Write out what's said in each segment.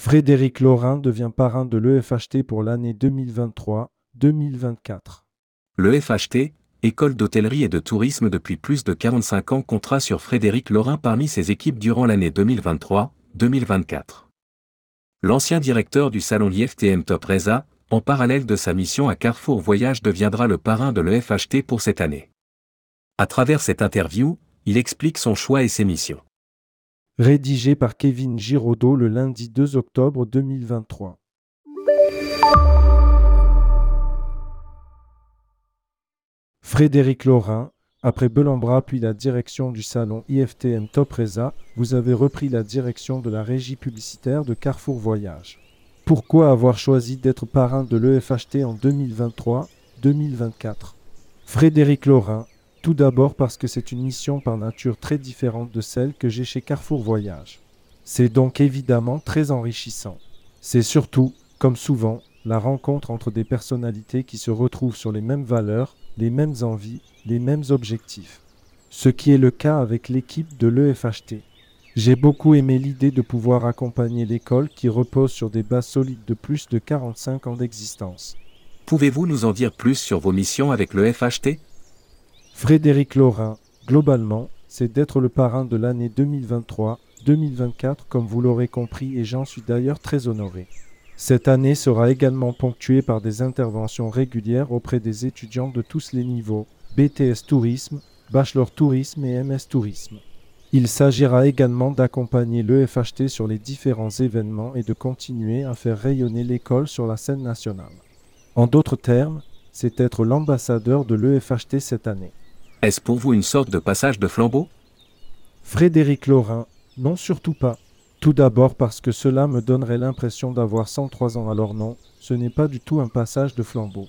Frédéric Laurin devient parrain de l'EFHT pour l'année 2023-2024. L'EFHT, École d'hôtellerie et de tourisme depuis plus de 45 ans, comptera sur Frédéric Laurin parmi ses équipes durant l'année 2023-2024. L'ancien directeur du salon IFTM Top Reza, en parallèle de sa mission à Carrefour Voyage, deviendra le parrain de l'EFHT pour cette année. À travers cette interview, il explique son choix et ses missions. Rédigé par Kevin Giraudot le lundi 2 octobre 2023. Frédéric Laurin, après Belambra puis la direction du salon IFTM Top Reza, vous avez repris la direction de la régie publicitaire de Carrefour Voyage. Pourquoi avoir choisi d'être parrain de l'EFHT en 2023-2024 Frédéric Laurin, tout d'abord parce que c'est une mission par nature très différente de celle que j'ai chez Carrefour Voyage. C'est donc évidemment très enrichissant. C'est surtout, comme souvent, la rencontre entre des personnalités qui se retrouvent sur les mêmes valeurs, les mêmes envies, les mêmes objectifs. Ce qui est le cas avec l'équipe de l'EFHT. J'ai beaucoup aimé l'idée de pouvoir accompagner l'école qui repose sur des bases solides de plus de 45 ans d'existence. Pouvez-vous nous en dire plus sur vos missions avec le FHT Frédéric Laurin, globalement, c'est d'être le parrain de l'année 2023-2024 comme vous l'aurez compris et j'en suis d'ailleurs très honoré. Cette année sera également ponctuée par des interventions régulières auprès des étudiants de tous les niveaux, BTS Tourisme, Bachelor Tourisme et MS Tourisme. Il s'agira également d'accompagner l'EFHT sur les différents événements et de continuer à faire rayonner l'école sur la scène nationale. En d'autres termes, c'est être l'ambassadeur de l'EFHT cette année. Est-ce pour vous une sorte de passage de flambeau? Frédéric Laurin, non surtout pas. Tout d'abord parce que cela me donnerait l'impression d'avoir 103 ans alors non, ce n'est pas du tout un passage de flambeau.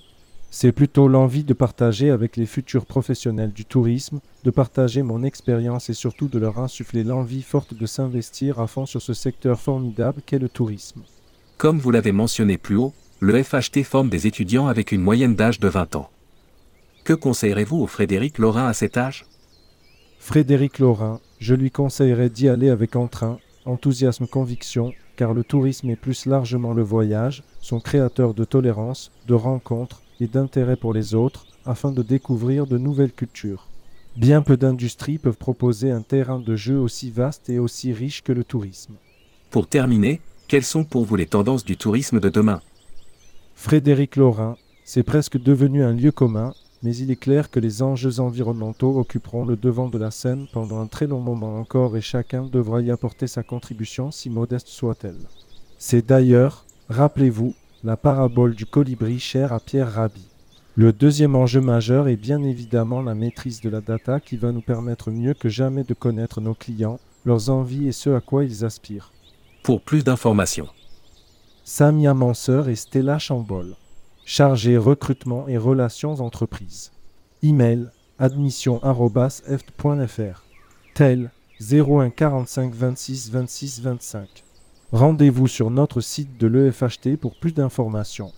C'est plutôt l'envie de partager avec les futurs professionnels du tourisme, de partager mon expérience et surtout de leur insuffler l'envie forte de s'investir à fond sur ce secteur formidable qu'est le tourisme. Comme vous l'avez mentionné plus haut, le FHT forme des étudiants avec une moyenne d'âge de 20 ans. Que conseillerez-vous au Frédéric Laurin à cet âge? Frédéric Laurin, je lui conseillerais d'y aller avec entrain, enthousiasme, conviction, car le tourisme est plus largement le voyage, son créateur de tolérance, de rencontres et d'intérêt pour les autres, afin de découvrir de nouvelles cultures. Bien peu d'industries peuvent proposer un terrain de jeu aussi vaste et aussi riche que le tourisme. Pour terminer, quelles sont pour vous les tendances du tourisme de demain? Frédéric Laurin, c'est presque devenu un lieu commun, mais il est clair que les enjeux environnementaux occuperont le devant de la scène pendant un très long moment encore et chacun devra y apporter sa contribution, si modeste soit-elle. C'est d'ailleurs, rappelez-vous, la parabole du colibri chère à Pierre Rabhi. Le deuxième enjeu majeur est bien évidemment la maîtrise de la data qui va nous permettre mieux que jamais de connaître nos clients, leurs envies et ce à quoi ils aspirent. Pour plus d'informations. Samia Manseur et Stella Chambol chargé recrutement et relations entreprises. Email admission@eft.fr. Tel 01 45 26 26 25. Rendez-vous sur notre site de l'EFHT pour plus d'informations.